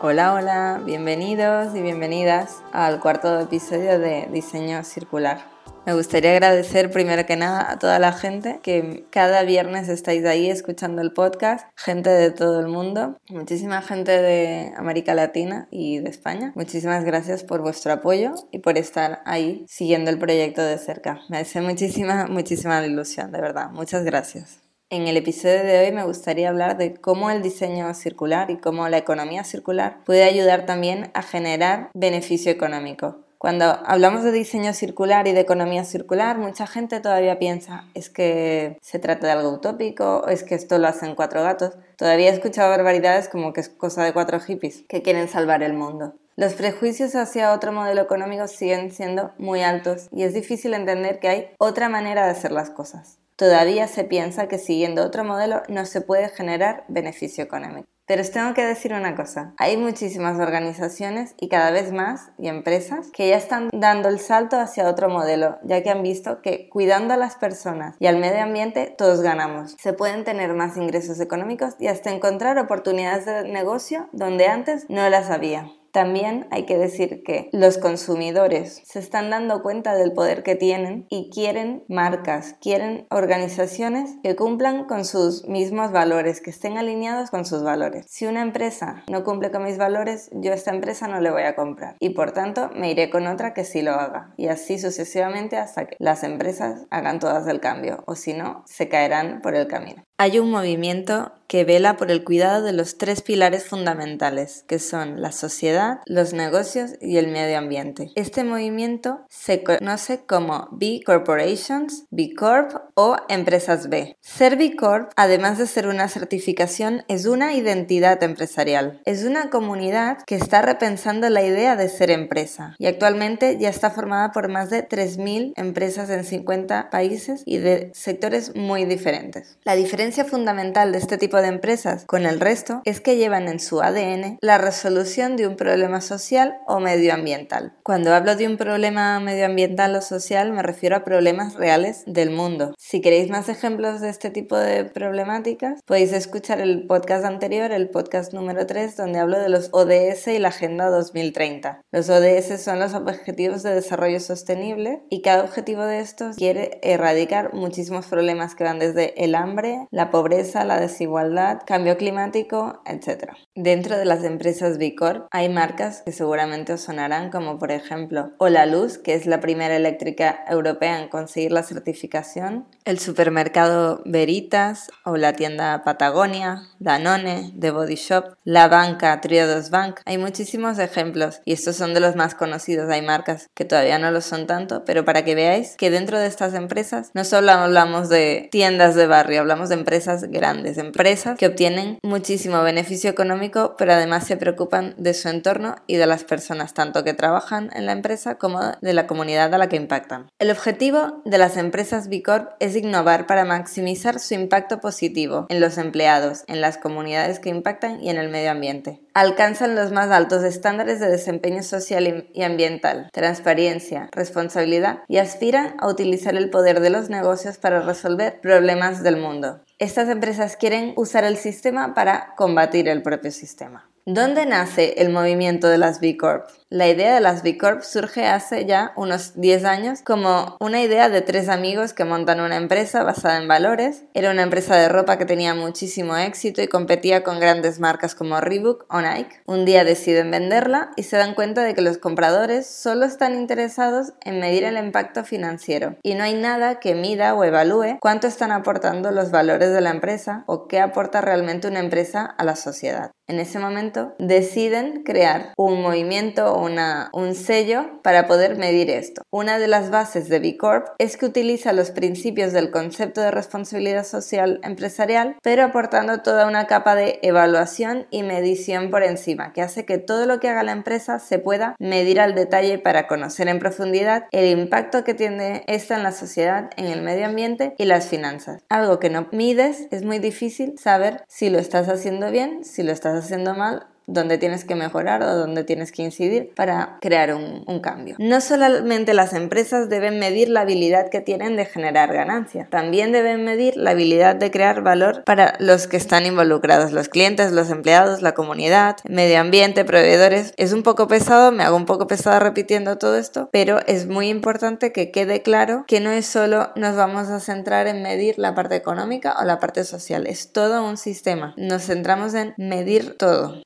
Hola, hola, bienvenidos y bienvenidas al cuarto episodio de Diseño Circular. Me gustaría agradecer primero que nada a toda la gente que cada viernes estáis ahí escuchando el podcast, gente de todo el mundo, muchísima gente de América Latina y de España. Muchísimas gracias por vuestro apoyo y por estar ahí siguiendo el proyecto de cerca. Me hace muchísima, muchísima ilusión, de verdad. Muchas gracias. En el episodio de hoy me gustaría hablar de cómo el diseño circular y cómo la economía circular puede ayudar también a generar beneficio económico. Cuando hablamos de diseño circular y de economía circular, mucha gente todavía piensa, es que se trata de algo utópico, es que esto lo hacen cuatro gatos. Todavía he escuchado barbaridades como que es cosa de cuatro hippies que quieren salvar el mundo. Los prejuicios hacia otro modelo económico siguen siendo muy altos y es difícil entender que hay otra manera de hacer las cosas. Todavía se piensa que siguiendo otro modelo no se puede generar beneficio económico. Pero os tengo que decir una cosa, hay muchísimas organizaciones y cada vez más y empresas que ya están dando el salto hacia otro modelo, ya que han visto que cuidando a las personas y al medio ambiente todos ganamos. Se pueden tener más ingresos económicos y hasta encontrar oportunidades de negocio donde antes no las había. También hay que decir que los consumidores se están dando cuenta del poder que tienen y quieren marcas, quieren organizaciones que cumplan con sus mismos valores, que estén alineados con sus valores. Si una empresa no cumple con mis valores, yo a esta empresa no le voy a comprar y por tanto me iré con otra que sí lo haga y así sucesivamente hasta que las empresas hagan todas el cambio o si no, se caerán por el camino. Hay un movimiento que vela por el cuidado de los tres pilares fundamentales, que son la sociedad, los negocios y el medio ambiente. Este movimiento se conoce como B Corporations, B Corp o empresas B. Ser B Corp, además de ser una certificación, es una identidad empresarial. Es una comunidad que está repensando la idea de ser empresa y actualmente ya está formada por más de 3.000 empresas en 50 países y de sectores muy diferentes. La diferencia fundamental de este tipo de empresas con el resto es que llevan en su ADN la resolución de un problema social o medioambiental. Cuando hablo de un problema medioambiental o social me refiero a problemas reales del mundo. Si queréis más ejemplos de este tipo de problemáticas, podéis escuchar el podcast anterior, el podcast número 3, donde hablo de los ODS y la Agenda 2030. Los ODS son los Objetivos de Desarrollo Sostenible y cada objetivo de estos quiere erradicar muchísimos problemas que van desde el hambre, la pobreza, la desigualdad, cambio climático, etc. Dentro de las empresas B Corp hay marcas que seguramente os sonarán como por ejemplo Ola Luz, que es la primera eléctrica europea en conseguir la certificación, el supermercado Veritas o la tienda Patagonia, Danone, The Body Shop, la banca Triodos Bank. Hay muchísimos ejemplos y estos son de los más conocidos. Hay marcas que todavía no lo son tanto, pero para que veáis que dentro de estas empresas no solo hablamos de tiendas de barrio, hablamos de empresas grandes, empresas que obtienen muchísimo beneficio económico, pero además se preocupan de su entorno y de las personas, tanto que trabajan en la empresa como de la comunidad a la que impactan. El objetivo de las empresas B Corp es innovar para maximizar su impacto positivo en los empleados, en las comunidades que impactan y en el medio ambiente alcanzan los más altos estándares de desempeño social y ambiental, transparencia, responsabilidad y aspiran a utilizar el poder de los negocios para resolver problemas del mundo. Estas empresas quieren usar el sistema para combatir el propio sistema. ¿Dónde nace el movimiento de las B Corp? La idea de las B Corp surge hace ya unos 10 años como una idea de tres amigos que montan una empresa basada en valores. Era una empresa de ropa que tenía muchísimo éxito y competía con grandes marcas como Reebok o Nike. Un día deciden venderla y se dan cuenta de que los compradores solo están interesados en medir el impacto financiero y no hay nada que mida o evalúe cuánto están aportando los valores de la empresa o qué aporta realmente una empresa a la sociedad. En ese momento deciden crear un movimiento un sello para poder medir esto. Una de las bases de B Corp es que utiliza los principios del concepto de responsabilidad social empresarial, pero aportando toda una capa de evaluación y medición por encima, que hace que todo lo que haga la empresa se pueda medir al detalle para conocer en profundidad el impacto que tiene esta en la sociedad, en el medio ambiente y las finanzas. Algo que no mides es muy difícil saber si lo estás haciendo bien, si lo estás haciendo mal dónde tienes que mejorar o dónde tienes que incidir para crear un, cambio. No solamente las empresas deben medir la habilidad que tienen de generar ganancias, también deben medir la habilidad de crear valor para los que están involucrados, los clientes, los empleados, la comunidad, medio ambiente, proveedores. Es un poco pesado, me hago un poco pesada repitiendo todo esto, pero es muy importante que quede claro que no es solo nos vamos a centrar en medir la parte económica o la parte social, es todo un sistema. Nos centramos en medir todo.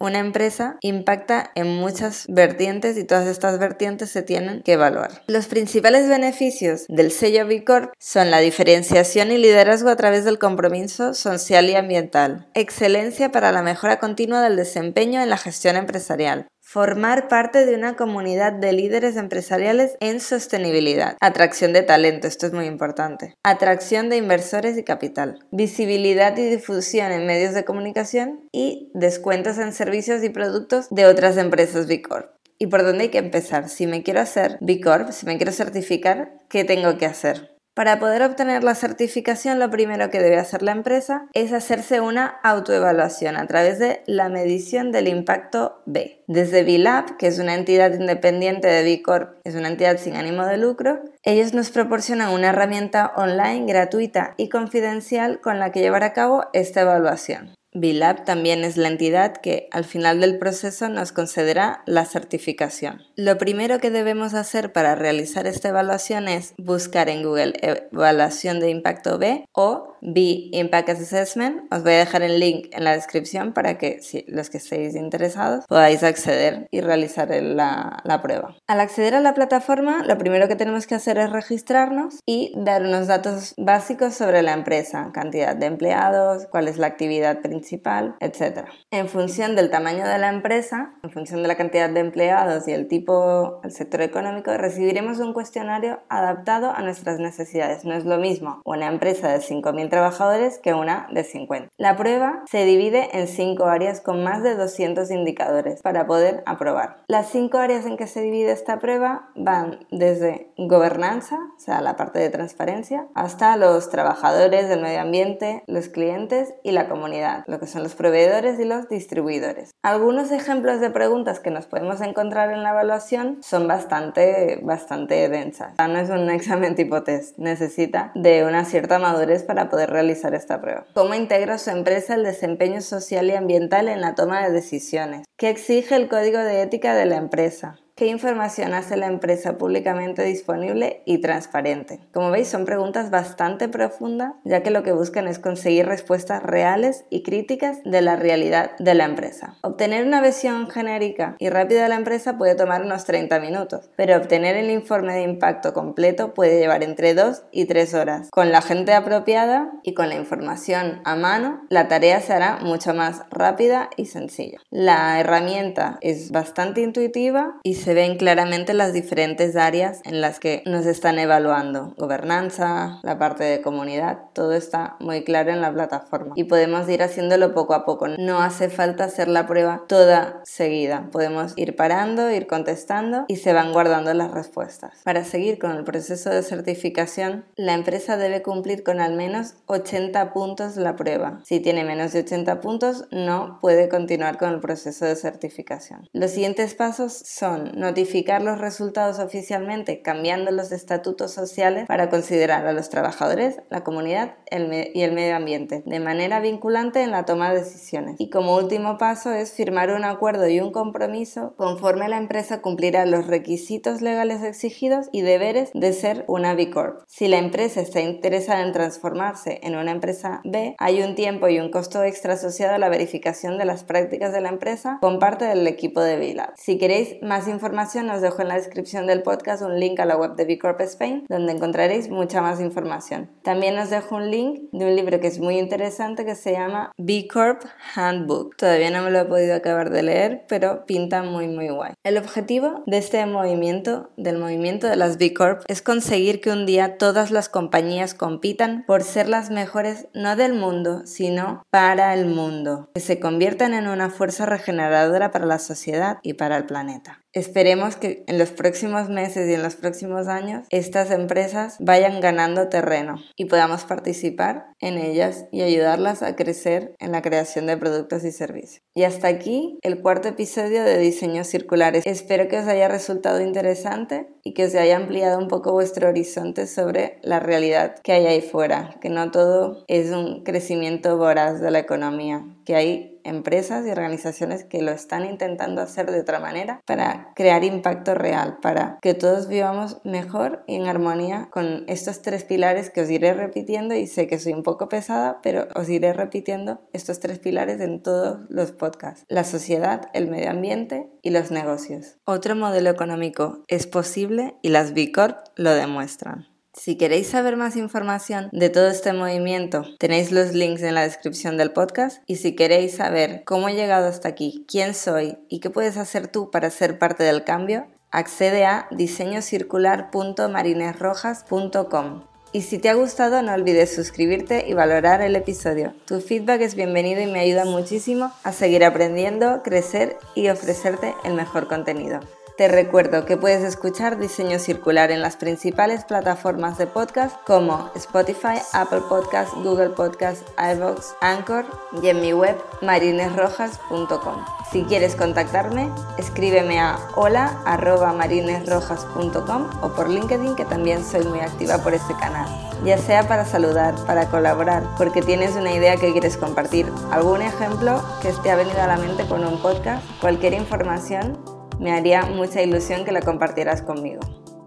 Impacta en muchas vertientes y todas estas vertientes se tienen que evaluar. Los principales beneficios del sello B Corp son la diferenciación y liderazgo a través del compromiso social y ambiental, excelencia para la mejora continua del desempeño en la gestión empresarial, Formar parte de una comunidad de líderes empresariales en sostenibilidad. Atracción de talento, esto es muy importante. Atracción de inversores y capital. Visibilidad y difusión en medios de comunicación y descuentos en servicios y productos de otras empresas B Corp. ¿Y por dónde hay que empezar? Si me quiero hacer B Corp, si me quiero certificar, ¿qué tengo que hacer? Para poder obtener la certificación, lo primero que debe hacer la empresa es hacerse una autoevaluación a través de la medición del impacto B. Desde B-Lab, que es una entidad independiente de B Corp, es una entidad sin ánimo de lucro, ellos nos proporcionan una herramienta online gratuita y confidencial con la que llevar a cabo esta evaluación. BILAB también es la entidad que al final del proceso nos concederá la certificación. Lo primero que debemos hacer para realizar esta evaluación es buscar en Google Evaluación de Impacto B o B Impact Assessment. Os voy a dejar el link en la descripción para que si los que estéis interesados podáis acceder y realizar la, la prueba. Al acceder a la plataforma, lo primero que tenemos que hacer es registrarnos y dar unos datos básicos sobre la empresa, cantidad de empleados, cuál es la actividad principal principal, etc. En función del tamaño de la empresa, en función de la cantidad de empleados y el tipo, el sector económico, recibiremos un cuestionario adaptado a nuestras necesidades. No es lo mismo una empresa de 5.000 trabajadores que una de 50. La prueba se divide en cinco áreas con más de 200 indicadores para poder aprobar. Las cinco áreas en que se divide esta prueba van desde gobernanza, o sea, la parte de transparencia, hasta los trabajadores del medio ambiente, los clientes y la comunidad, lo que son los proveedores y los distribuidores. Algunos ejemplos de preguntas que nos podemos encontrar en la evaluación son bastante, bastante densas. No es un examen tipo test, necesita de una cierta madurez para poder realizar esta prueba. ¿Cómo integra su empresa el desempeño social y ambiental en la toma de decisiones? ¿Qué exige el código de ética de la empresa? ¿Qué información hace la empresa públicamente disponible y transparente? Como veis, son preguntas bastante profundas, ya que lo que buscan es conseguir respuestas reales y críticas de la realidad de la empresa. Obtener una visión genérica y rápida de la empresa puede tomar unos 30 minutos, pero obtener el informe de impacto completo puede llevar entre 2 y 3 horas. Con la gente apropiada y con la información a mano, la tarea se hará mucho más rápida y sencilla. La herramienta es bastante intuitiva y se ven claramente las diferentes áreas en las que nos están evaluando. Gobernanza, la parte de comunidad, todo está muy claro en la plataforma y podemos ir haciéndolo poco a poco. No hace falta hacer la prueba toda seguida. Podemos ir parando, ir contestando y se van guardando las respuestas. Para seguir con el proceso de certificación, la empresa debe cumplir con al menos 80 puntos la prueba. Si tiene menos de 80 puntos, no puede continuar con el proceso de certificación. Los siguientes pasos son notificar los resultados oficialmente cambiando los estatutos sociales para considerar a los trabajadores, la comunidad y el medio ambiente de manera vinculante en la toma de decisiones. Y como último paso es firmar un acuerdo y un compromiso conforme la empresa cumplirá los requisitos legales exigidos y deberes de ser una B Corp. Si la empresa está interesada en transformarse en una empresa B, hay un tiempo y un costo extra asociado a la verificación de las prácticas de la empresa con parte del equipo de VILAB. Si queréis más información información os dejo en la descripción del podcast un link a la web de B Corp Spain donde encontraréis mucha más información. También os dejo un link de un libro que es muy interesante que se llama B Corp Handbook. Todavía no me lo he podido acabar de leer, pero pinta muy muy guay. El objetivo de este movimiento, del movimiento de las B Corp, es conseguir que un día todas las compañías compitan por ser las mejores no del mundo, sino para el mundo, que se conviertan en una fuerza regeneradora para la sociedad y para el planeta. Esperemos que en los próximos meses y en los próximos años estas empresas vayan ganando terreno y podamos participar en ellas y ayudarlas a crecer en la creación de productos y servicios. Y hasta aquí el cuarto episodio de Diseños Circulares. Espero que os haya resultado interesante y que os haya ampliado un poco vuestro horizonte sobre la realidad que hay ahí fuera, que no todo es un crecimiento voraz de la economía, que hay empresas y organizaciones que lo están intentando hacer de otra manera para crear impacto real, para que todos vivamos mejor y en armonía con estos tres pilares que os iré repitiendo y sé que soy un poco pesada, pero os iré repitiendo estos tres pilares en todos los podcasts. La sociedad, el medio ambiente y los negocios. Otro modelo económico es posible y las B Corp lo demuestran. Si queréis saber más información de todo este movimiento, tenéis los links en la descripción del podcast y si queréis saber cómo he llegado hasta aquí, quién soy y qué puedes hacer tú para ser parte del cambio, accede a diseñocircular.marinesrojas.com. Y si te ha gustado, no olvides suscribirte y valorar el episodio. Tu feedback es bienvenido y me ayuda muchísimo a seguir aprendiendo, crecer y ofrecerte el mejor contenido. Te recuerdo que puedes escuchar Diseño Circular en las principales plataformas de podcast como Spotify, Apple Podcasts, Google Podcasts, iVoox, Anchor y en mi web marinesrojas.com. Si quieres contactarme, escríbeme a hola.marinesrojas.com o por LinkedIn que también soy muy activa por este canal. Ya sea para saludar, para colaborar, porque tienes una idea que quieres compartir, algún ejemplo que te ha venido a la mente con un podcast, cualquier información me haría mucha ilusión que la compartieras conmigo.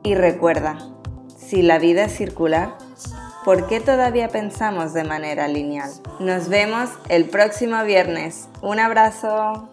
Y recuerda, si la vida es circular, ¿por qué todavía pensamos de manera lineal? Nos vemos el próximo viernes. Un abrazo.